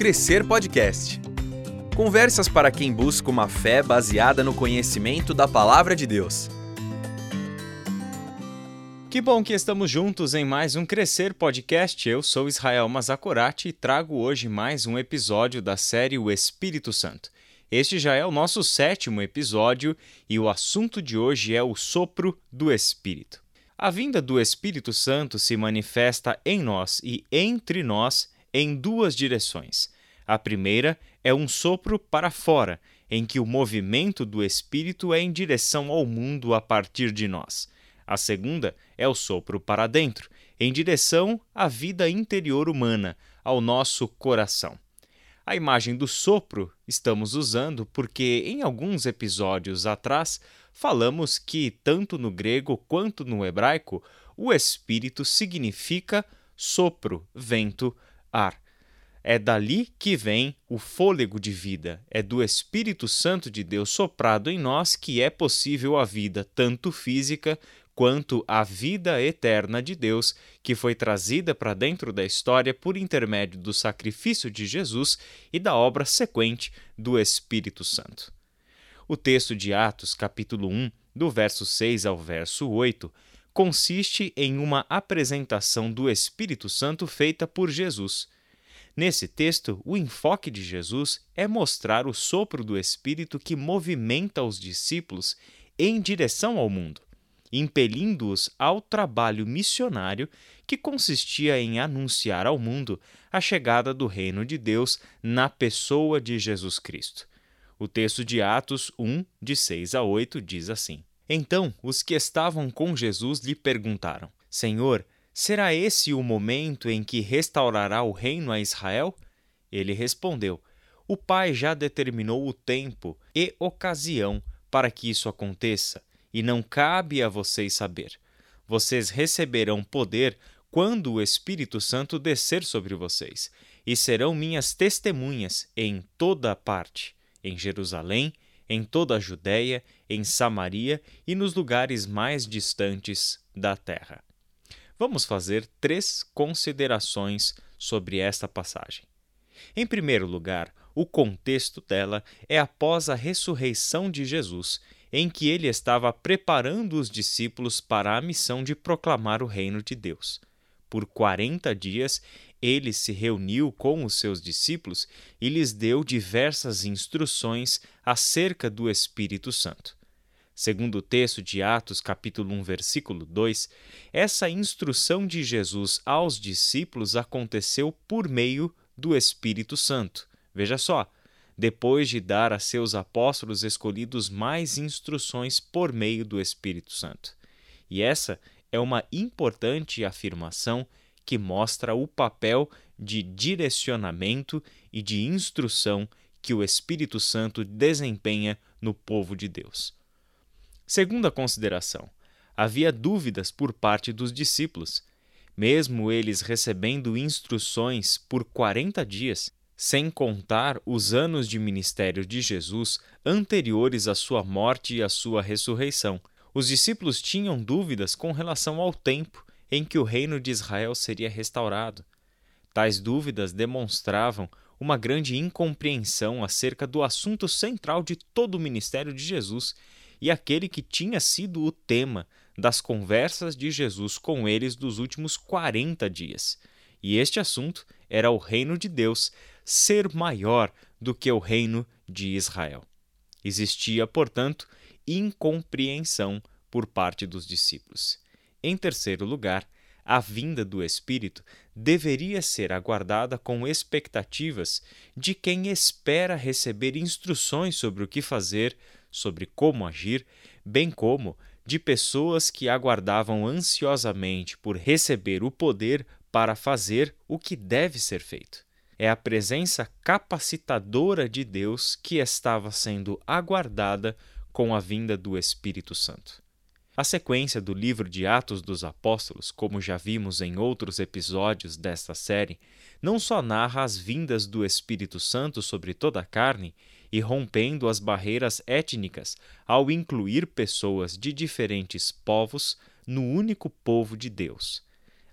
Crescer Podcast. Conversas para quem busca uma fé baseada no conhecimento da palavra de Deus. Que bom que estamos juntos em mais um Crescer Podcast. Eu sou Israel Mazakorati e trago hoje mais um episódio da série O Espírito Santo. Este já é o nosso sétimo episódio e o assunto de hoje é o sopro do Espírito. A vinda do Espírito Santo se manifesta em nós e entre nós em duas direções. A primeira é um sopro para fora, em que o movimento do Espírito é em direção ao mundo a partir de nós. A segunda é o sopro para dentro, em direção à vida interior humana, ao nosso coração. A imagem do sopro estamos usando porque, em alguns episódios atrás, falamos que, tanto no grego quanto no hebraico, o espírito significa sopro, vento, ar. É dali que vem o fôlego de vida, é do Espírito Santo de Deus soprado em nós que é possível a vida, tanto física quanto a vida eterna de Deus, que foi trazida para dentro da história por intermédio do sacrifício de Jesus e da obra sequente do Espírito Santo. O texto de Atos, capítulo 1, do verso 6 ao verso 8, consiste em uma apresentação do Espírito Santo feita por Jesus. Nesse texto, o enfoque de Jesus é mostrar o sopro do Espírito que movimenta os discípulos em direção ao mundo, impelindo-os ao trabalho missionário que consistia em anunciar ao mundo a chegada do reino de Deus na pessoa de Jesus Cristo. O texto de Atos 1, de 6 a 8, diz assim: então os que estavam com Jesus lhe perguntaram: Senhor, será esse o momento em que restaurará o reino a Israel? Ele respondeu: O Pai já determinou o tempo e ocasião para que isso aconteça, e não cabe a vocês saber. Vocês receberão poder quando o Espírito Santo descer sobre vocês, e serão minhas testemunhas em toda parte, em Jerusalém, em toda a Judéia, em Samaria e nos lugares mais distantes da terra. Vamos fazer três considerações sobre esta passagem. Em primeiro lugar, o contexto dela é após a ressurreição de Jesus, em que ele estava preparando os discípulos para a missão de proclamar o reino de Deus. Por quarenta dias, ele se reuniu com os seus discípulos e lhes deu diversas instruções acerca do Espírito Santo. Segundo o texto de Atos, capítulo 1, versículo 2, essa instrução de Jesus aos discípulos aconteceu por meio do Espírito Santo. Veja só, depois de dar a seus apóstolos escolhidos mais instruções por meio do Espírito Santo. E essa é uma importante afirmação que mostra o papel de direcionamento e de instrução que o Espírito Santo desempenha no povo de Deus. Segunda consideração: havia dúvidas por parte dos discípulos. Mesmo eles recebendo instruções por 40 dias, sem contar os anos de ministério de Jesus anteriores à sua morte e à sua ressurreição, os discípulos tinham dúvidas com relação ao tempo em que o reino de Israel seria restaurado. Tais dúvidas demonstravam uma grande incompreensão acerca do assunto central de todo o ministério de Jesus e aquele que tinha sido o tema das conversas de Jesus com eles dos últimos 40 dias. E este assunto era o reino de Deus ser maior do que o reino de Israel. Existia, portanto, incompreensão por parte dos discípulos. Em terceiro lugar, a vinda do Espírito deveria ser aguardada com expectativas de quem espera receber instruções sobre o que fazer, sobre como agir, bem como de pessoas que aguardavam ansiosamente por receber o poder para fazer o que deve ser feito. É a presença capacitadora de Deus que estava sendo aguardada com a vinda do Espírito Santo. A sequência do livro de Atos dos Apóstolos, como já vimos em outros episódios desta série, não só narra as vindas do Espírito Santo sobre toda a carne e rompendo as barreiras étnicas ao incluir pessoas de diferentes povos no único povo de Deus.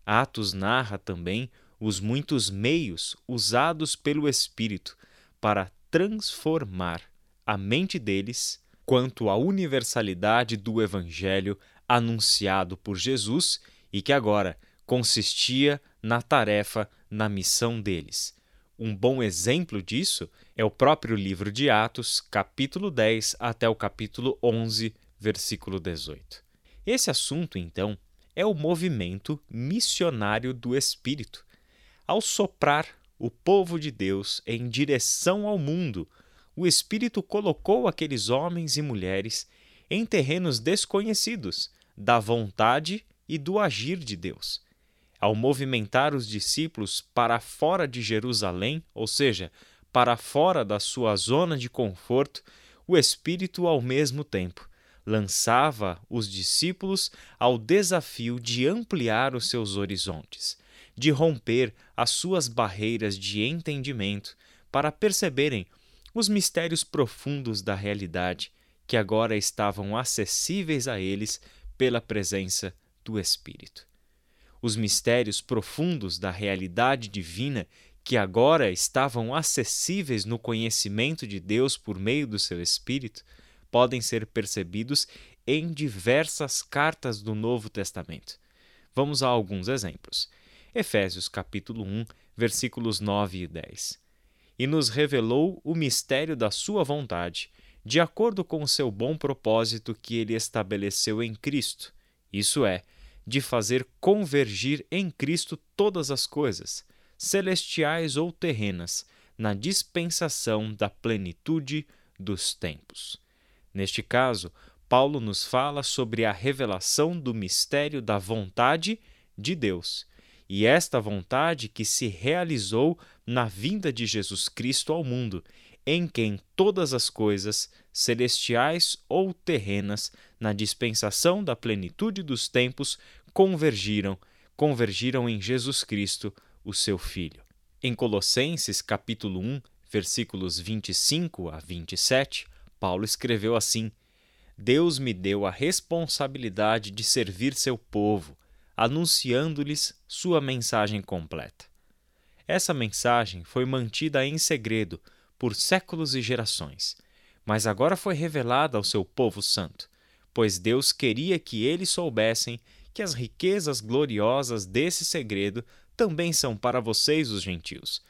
Atos narra também os muitos meios usados pelo Espírito para transformar a mente deles quanto à universalidade do Evangelho anunciado por Jesus e que agora consistia na tarefa, na missão deles. Um bom exemplo disso é o próprio livro de Atos, capítulo 10 até o capítulo 11, versículo 18. Esse assunto, então, é o movimento missionário do Espírito. Ao soprar o povo de Deus em direção ao mundo, o Espírito colocou aqueles homens e mulheres em terrenos desconhecidos da vontade e do agir de Deus. Ao movimentar os discípulos para fora de Jerusalém, ou seja, para fora da sua zona de conforto, o Espírito, ao mesmo tempo, lançava os discípulos ao desafio de ampliar os seus horizontes, de romper as suas barreiras de entendimento para perceberem os mistérios profundos da realidade que agora estavam acessíveis a eles pela presença do Espírito. Os mistérios profundos da realidade divina que agora estavam acessíveis no conhecimento de Deus por meio do seu Espírito podem ser percebidos em diversas cartas do Novo Testamento. Vamos a alguns exemplos. Efésios capítulo 1, versículos 9 e 10. E nos revelou o mistério da sua vontade, de acordo com o seu bom propósito que ele estabeleceu em Cristo isso é, de fazer convergir em Cristo todas as coisas, celestiais ou terrenas, na dispensação da plenitude dos tempos. Neste caso, Paulo nos fala sobre a revelação do mistério da vontade de Deus, e esta vontade que se realizou na vinda de Jesus Cristo ao mundo em quem todas as coisas, celestiais ou terrenas, na dispensação da plenitude dos tempos, convergiram, convergiram em Jesus Cristo, o seu Filho. Em Colossenses capítulo 1, versículos 25 a 27, Paulo escreveu assim: Deus me deu a responsabilidade de servir seu povo, anunciando-lhes sua mensagem completa. Essa mensagem foi mantida em segredo por séculos e gerações, mas agora foi revelada ao seu povo santo, pois Deus queria que eles soubessem que as riquezas gloriosas desse segredo também são para vocês, os gentios.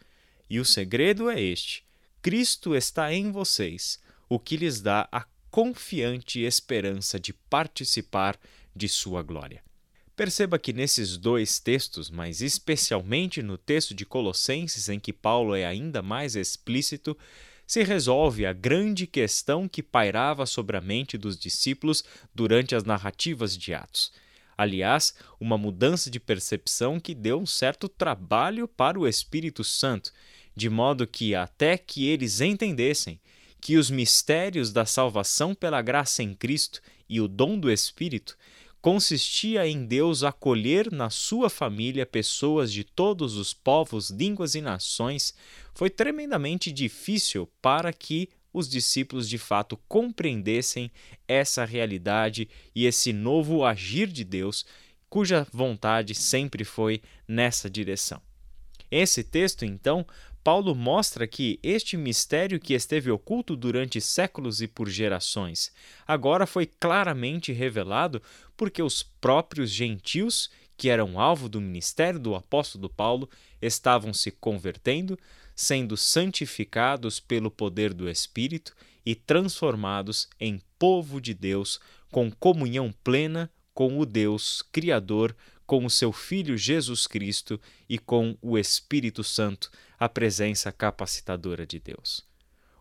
E o segredo é este: Cristo está em vocês, o que lhes dá a confiante esperança de participar de sua glória. Perceba que nesses dois textos, mas especialmente no texto de Colossenses, em que Paulo é ainda mais explícito, se resolve a grande questão que pairava sobre a mente dos discípulos durante as narrativas de Atos. Aliás, uma mudança de percepção que deu um certo trabalho para o Espírito Santo, de modo que, até que eles entendessem que os mistérios da salvação pela graça em Cristo e o dom do Espírito consistia em Deus acolher na sua família pessoas de todos os povos, línguas e nações, foi tremendamente difícil para que os discípulos de fato compreendessem essa realidade e esse novo agir de Deus, cuja vontade sempre foi nessa direção. Esse texto, então, Paulo mostra que este mistério que esteve oculto durante séculos e por gerações, agora foi claramente revelado porque os próprios gentios, que eram alvo do ministério do apóstolo Paulo, estavam se convertendo, sendo santificados pelo poder do Espírito e transformados em povo de Deus, com comunhão plena com o Deus Criador, com o seu Filho Jesus Cristo e com o Espírito Santo, a presença capacitadora de Deus.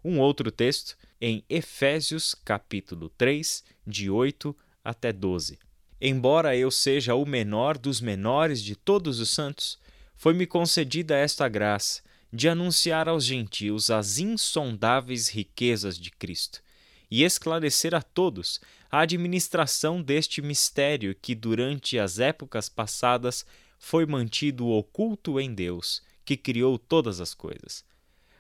Um outro texto em Efésios capítulo 3, de 8 até 12. Embora eu seja o menor dos menores de todos os santos, foi-me concedida esta graça de anunciar aos gentios as insondáveis riquezas de Cristo e esclarecer a todos a administração deste mistério que durante as épocas passadas foi mantido oculto em Deus, que criou todas as coisas.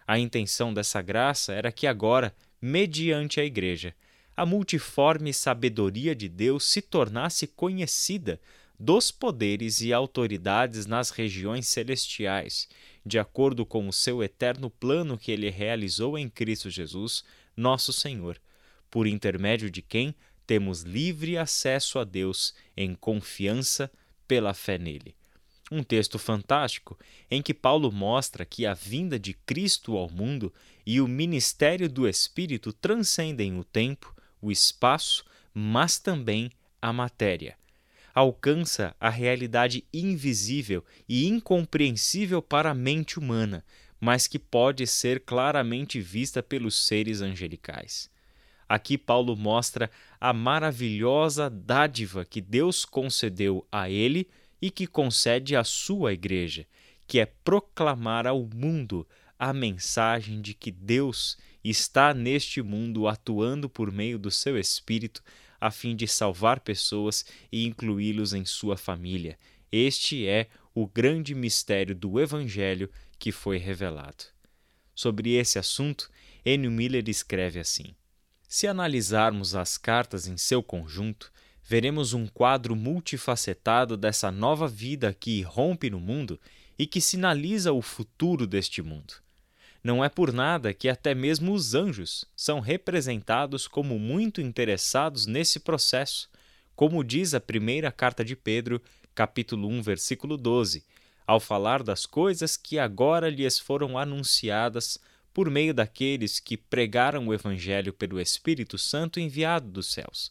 A intenção dessa graça era que agora, mediante a Igreja, a multiforme sabedoria de Deus se tornasse conhecida dos poderes e autoridades nas regiões celestiais, de acordo com o seu eterno plano que ele realizou em Cristo Jesus, nosso Senhor, por intermédio de quem temos livre acesso a Deus em confiança pela fé nele. Um texto fantástico em que Paulo mostra que a vinda de Cristo ao mundo e o ministério do Espírito transcendem o tempo, o espaço, mas também a matéria. Alcança a realidade invisível e incompreensível para a mente humana, mas que pode ser claramente vista pelos seres angelicais. Aqui Paulo mostra a maravilhosa dádiva que Deus concedeu a ele e que concede à sua igreja, que é proclamar ao mundo a mensagem de que Deus está neste mundo atuando por meio do seu Espírito a fim de salvar pessoas e incluí-los em sua família. Este é o grande mistério do Evangelho que foi revelado. Sobre esse assunto, Enio Miller escreve assim: Se analisarmos as cartas em seu conjunto, veremos um quadro multifacetado dessa nova vida que irrompe no mundo e que sinaliza o futuro deste mundo. Não é por nada que até mesmo os anjos são representados como muito interessados nesse processo, como diz a primeira carta de Pedro, capítulo 1, versículo 12, ao falar das coisas que agora lhes foram anunciadas por meio daqueles que pregaram o evangelho pelo Espírito Santo enviado dos céus,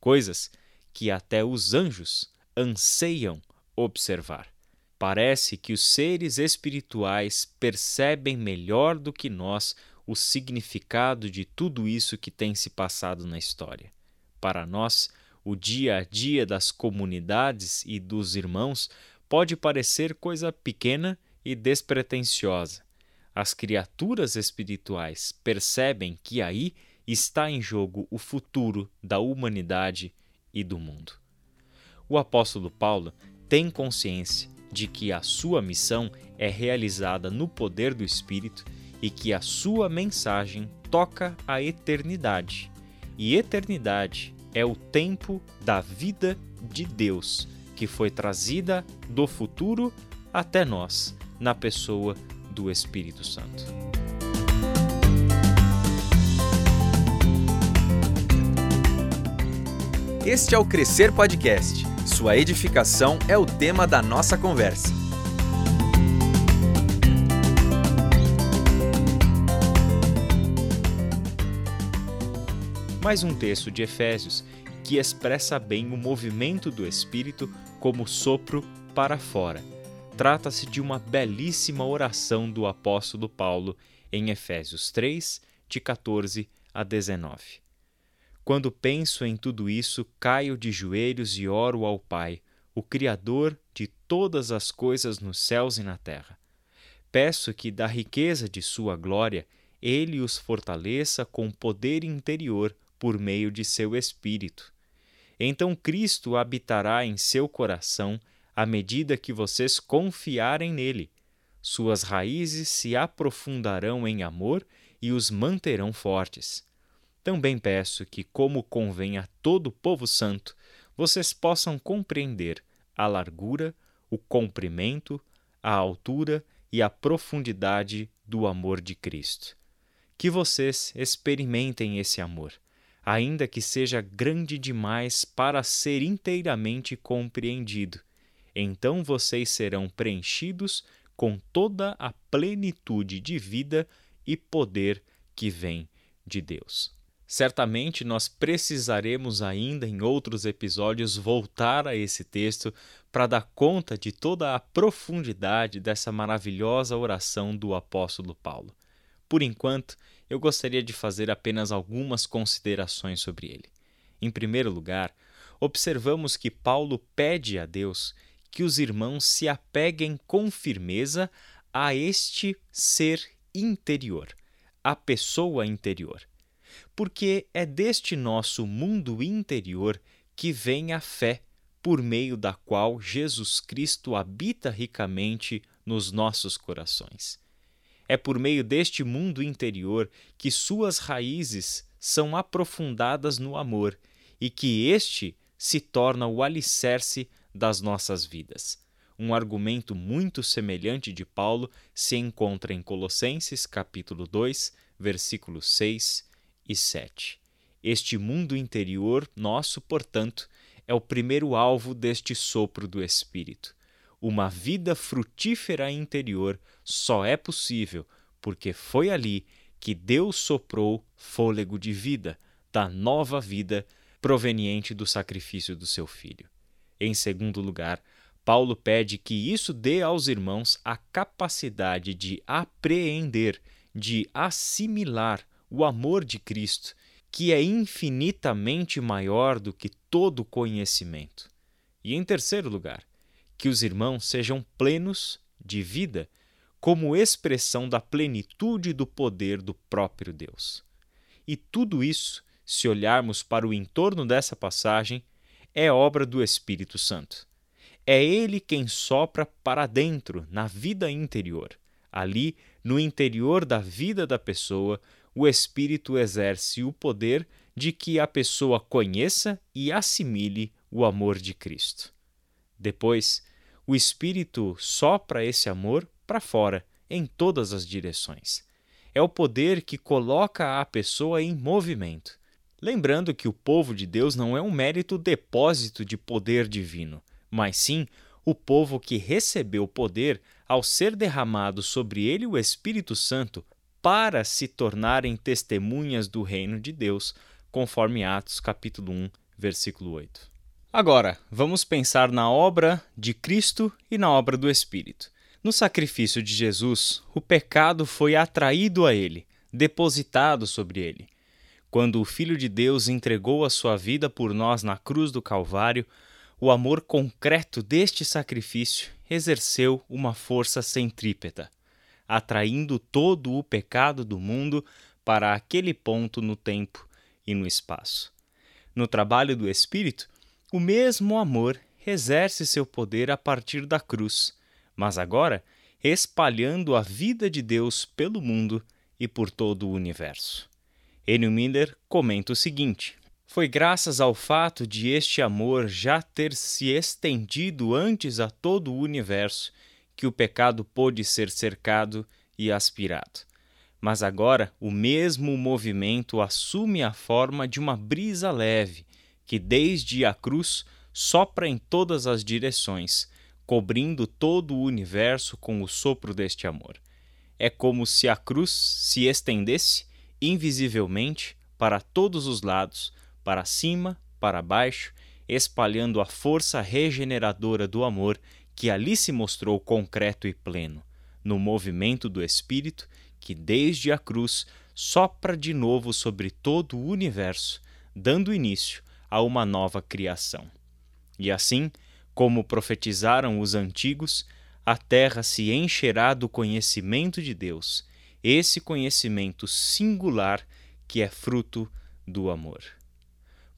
coisas que até os anjos anseiam observar. Parece que os seres espirituais percebem melhor do que nós o significado de tudo isso que tem se passado na história. Para nós, o dia a dia das comunidades e dos irmãos pode parecer coisa pequena e despretensiosa. As criaturas espirituais percebem que aí está em jogo o futuro da humanidade e do mundo. O apóstolo Paulo tem consciência de que a sua missão é realizada no poder do Espírito e que a sua mensagem toca a eternidade. E eternidade é o tempo da vida de Deus que foi trazida do futuro até nós, na pessoa do Espírito Santo. Este é o Crescer Podcast. Sua edificação é o tema da nossa conversa. Mais um texto de Efésios que expressa bem o movimento do Espírito como sopro para fora. Trata-se de uma belíssima oração do apóstolo Paulo em Efésios 3, de 14 a 19. Quando penso em tudo isso, caio de joelhos e oro ao Pai, o Criador de todas as coisas nos céus e na terra. Peço que, da riqueza de Sua glória, Ele os fortaleça com poder interior por meio de seu Espírito. Então Cristo habitará em seu coração à medida que vocês confiarem nele. Suas raízes se aprofundarão em amor e os manterão fortes. Também peço que, como convém a todo povo santo, vocês possam compreender a largura, o comprimento, a altura e a profundidade do amor de Cristo. Que vocês experimentem esse amor, ainda que seja grande demais para ser inteiramente compreendido. Então vocês serão preenchidos com toda a plenitude de vida e poder que vem de Deus. Certamente nós precisaremos ainda em outros episódios voltar a esse texto para dar conta de toda a profundidade dessa maravilhosa oração do apóstolo Paulo. Por enquanto, eu gostaria de fazer apenas algumas considerações sobre ele. Em primeiro lugar, observamos que Paulo pede a Deus que os irmãos se apeguem com firmeza a este ser interior, a pessoa interior porque é deste nosso mundo interior que vem a fé, por meio da qual Jesus Cristo habita ricamente nos nossos corações. É por meio deste mundo interior que suas raízes são aprofundadas no amor e que este se torna o alicerce das nossas vidas. Um argumento muito semelhante de Paulo se encontra em Colossenses capítulo 2, versículos 6 e 7. Este mundo interior nosso, portanto, é o primeiro alvo deste sopro do Espírito. Uma vida frutífera interior só é possível porque foi ali que Deus soprou fôlego de vida, da nova vida proveniente do sacrifício do seu filho. Em segundo lugar, Paulo pede que isso dê aos irmãos a capacidade de apreender, de assimilar o amor de Cristo, que é infinitamente maior do que todo conhecimento. E em terceiro lugar, que os irmãos sejam plenos de vida, como expressão da plenitude do poder do próprio Deus. E tudo isso, se olharmos para o entorno dessa passagem, é obra do Espírito Santo. É ele quem sopra para dentro, na vida interior. Ali, no interior da vida da pessoa, o Espírito exerce o poder de que a pessoa conheça e assimile o amor de Cristo. Depois, o Espírito sopra esse amor para fora, em todas as direções. É o poder que coloca a pessoa em movimento. Lembrando que o povo de Deus não é um mérito depósito de poder divino, mas sim o povo que recebeu poder ao ser derramado sobre ele o Espírito Santo para se tornarem testemunhas do reino de Deus, conforme Atos capítulo 1, versículo 8. Agora, vamos pensar na obra de Cristo e na obra do Espírito. No sacrifício de Jesus, o pecado foi atraído a ele, depositado sobre ele. Quando o Filho de Deus entregou a sua vida por nós na cruz do Calvário, o amor concreto deste sacrifício exerceu uma força centrípeta atraindo todo o pecado do mundo para aquele ponto no tempo e no espaço. No trabalho do Espírito, o mesmo amor exerce seu poder a partir da cruz, mas agora espalhando a vida de Deus pelo mundo e por todo o universo. Enio Miller comenta o seguinte: Foi graças ao fato de este amor já ter se estendido antes a todo o universo que o pecado pôde ser cercado e aspirado. Mas agora o mesmo movimento assume a forma de uma brisa leve que, desde a cruz, sopra em todas as direções, cobrindo todo o universo com o sopro deste amor. É como se a cruz se estendesse invisivelmente para todos os lados, para cima, para baixo, espalhando a força regeneradora do amor que ali se mostrou concreto e pleno, no movimento do Espírito que, desde a cruz, sopra de novo sobre todo o universo, dando início a uma nova criação. E assim, como profetizaram os antigos, a terra se encherá do conhecimento de Deus, esse conhecimento singular que é fruto do amor.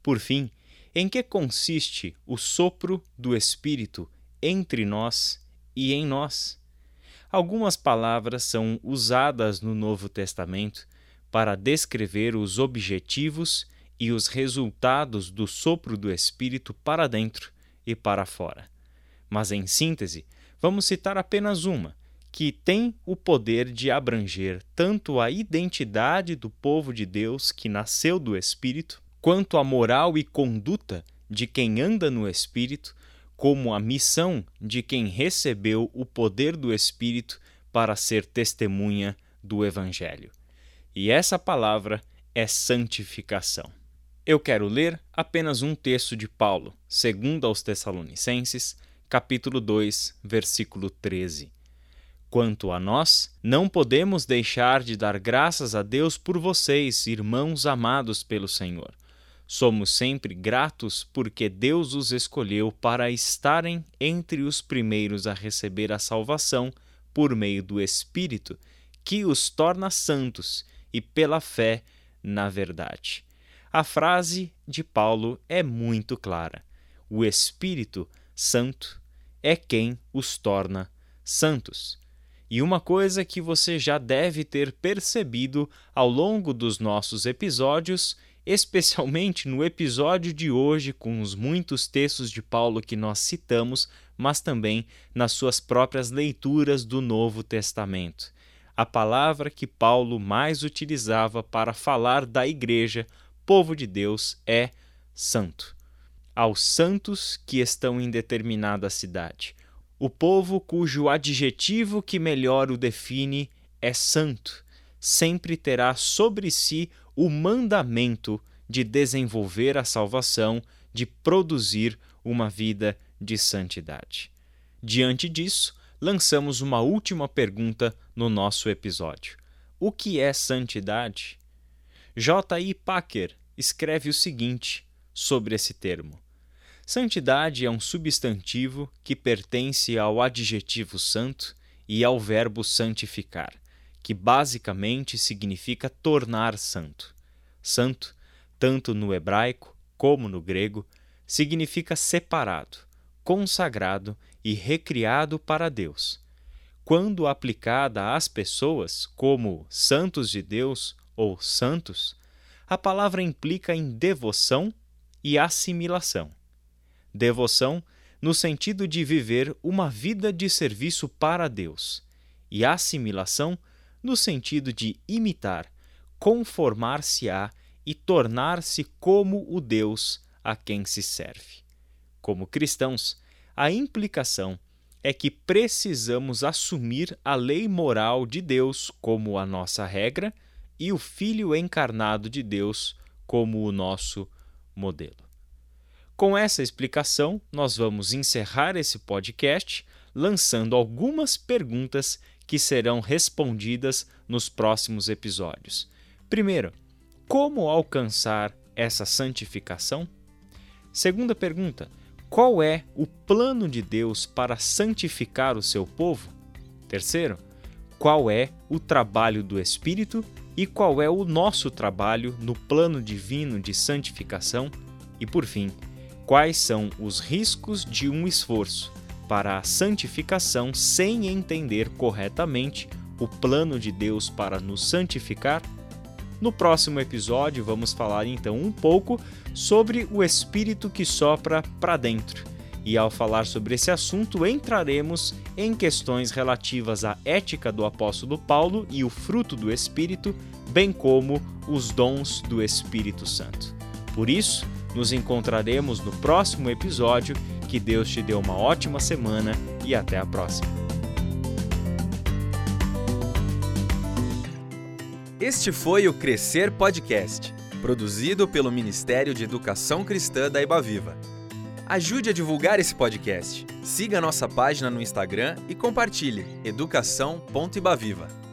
Por fim, em que consiste o sopro do Espírito entre nós e em nós. Algumas palavras são usadas no Novo Testamento para descrever os objetivos e os resultados do sopro do Espírito para dentro e para fora. Mas, em síntese, vamos citar apenas uma, que tem o poder de abranger tanto a identidade do povo de Deus que nasceu do Espírito, quanto a moral e conduta de quem anda no Espírito, como a missão de quem recebeu o poder do Espírito para ser testemunha do Evangelho. E essa palavra é santificação. Eu quero ler apenas um texto de Paulo, segundo aos Tessalonicenses, capítulo 2, versículo 13. Quanto a nós, não podemos deixar de dar graças a Deus por vocês, irmãos amados pelo Senhor Somos sempre gratos porque Deus os escolheu para estarem entre os primeiros a receber a salvação por meio do Espírito, que os torna santos e pela fé na verdade. A frase de Paulo é muito clara. O Espírito Santo é quem os torna santos. E uma coisa que você já deve ter percebido ao longo dos nossos episódios especialmente no episódio de hoje, com os muitos textos de Paulo que nós citamos, mas também nas suas próprias leituras do Novo Testamento. A palavra que Paulo mais utilizava para falar da igreja, povo de Deus, é santo. Aos santos que estão em determinada cidade. O povo cujo adjetivo que melhor o define é santo, sempre terá sobre si o mandamento de desenvolver a salvação, de produzir uma vida de santidade. Diante disso, lançamos uma última pergunta no nosso episódio: O que é santidade? J.I. Packer escreve o seguinte sobre esse termo: Santidade é um substantivo que pertence ao adjetivo santo e ao verbo santificar que basicamente significa tornar santo. Santo, tanto no hebraico como no grego, significa separado, consagrado e recriado para Deus. Quando aplicada às pessoas como santos de Deus ou santos, a palavra implica em devoção e assimilação. Devoção no sentido de viver uma vida de serviço para Deus, e assimilação no sentido de imitar, conformar-se-á e tornar-se como o Deus a quem se serve. Como cristãos, a implicação é que precisamos assumir a lei moral de Deus como a nossa regra e o Filho encarnado de Deus como o nosso modelo. Com essa explicação, nós vamos encerrar esse podcast lançando algumas perguntas que serão respondidas nos próximos episódios. Primeiro, como alcançar essa santificação? Segunda pergunta: qual é o plano de Deus para santificar o seu povo? Terceiro, qual é o trabalho do Espírito e qual é o nosso trabalho no plano divino de santificação? E por fim, quais são os riscos de um esforço para a santificação sem entender corretamente o plano de Deus para nos santificar? No próximo episódio, vamos falar então um pouco sobre o espírito que sopra para dentro. E ao falar sobre esse assunto, entraremos em questões relativas à ética do apóstolo Paulo e o fruto do espírito, bem como os dons do Espírito Santo. Por isso, nos encontraremos no próximo episódio que Deus te dê uma ótima semana e até a próxima. Este foi o Crescer Podcast, produzido pelo Ministério de Educação Cristã da Ibaviva. Ajude a divulgar esse podcast. Siga nossa página no Instagram e compartilhe educação.ibaviva.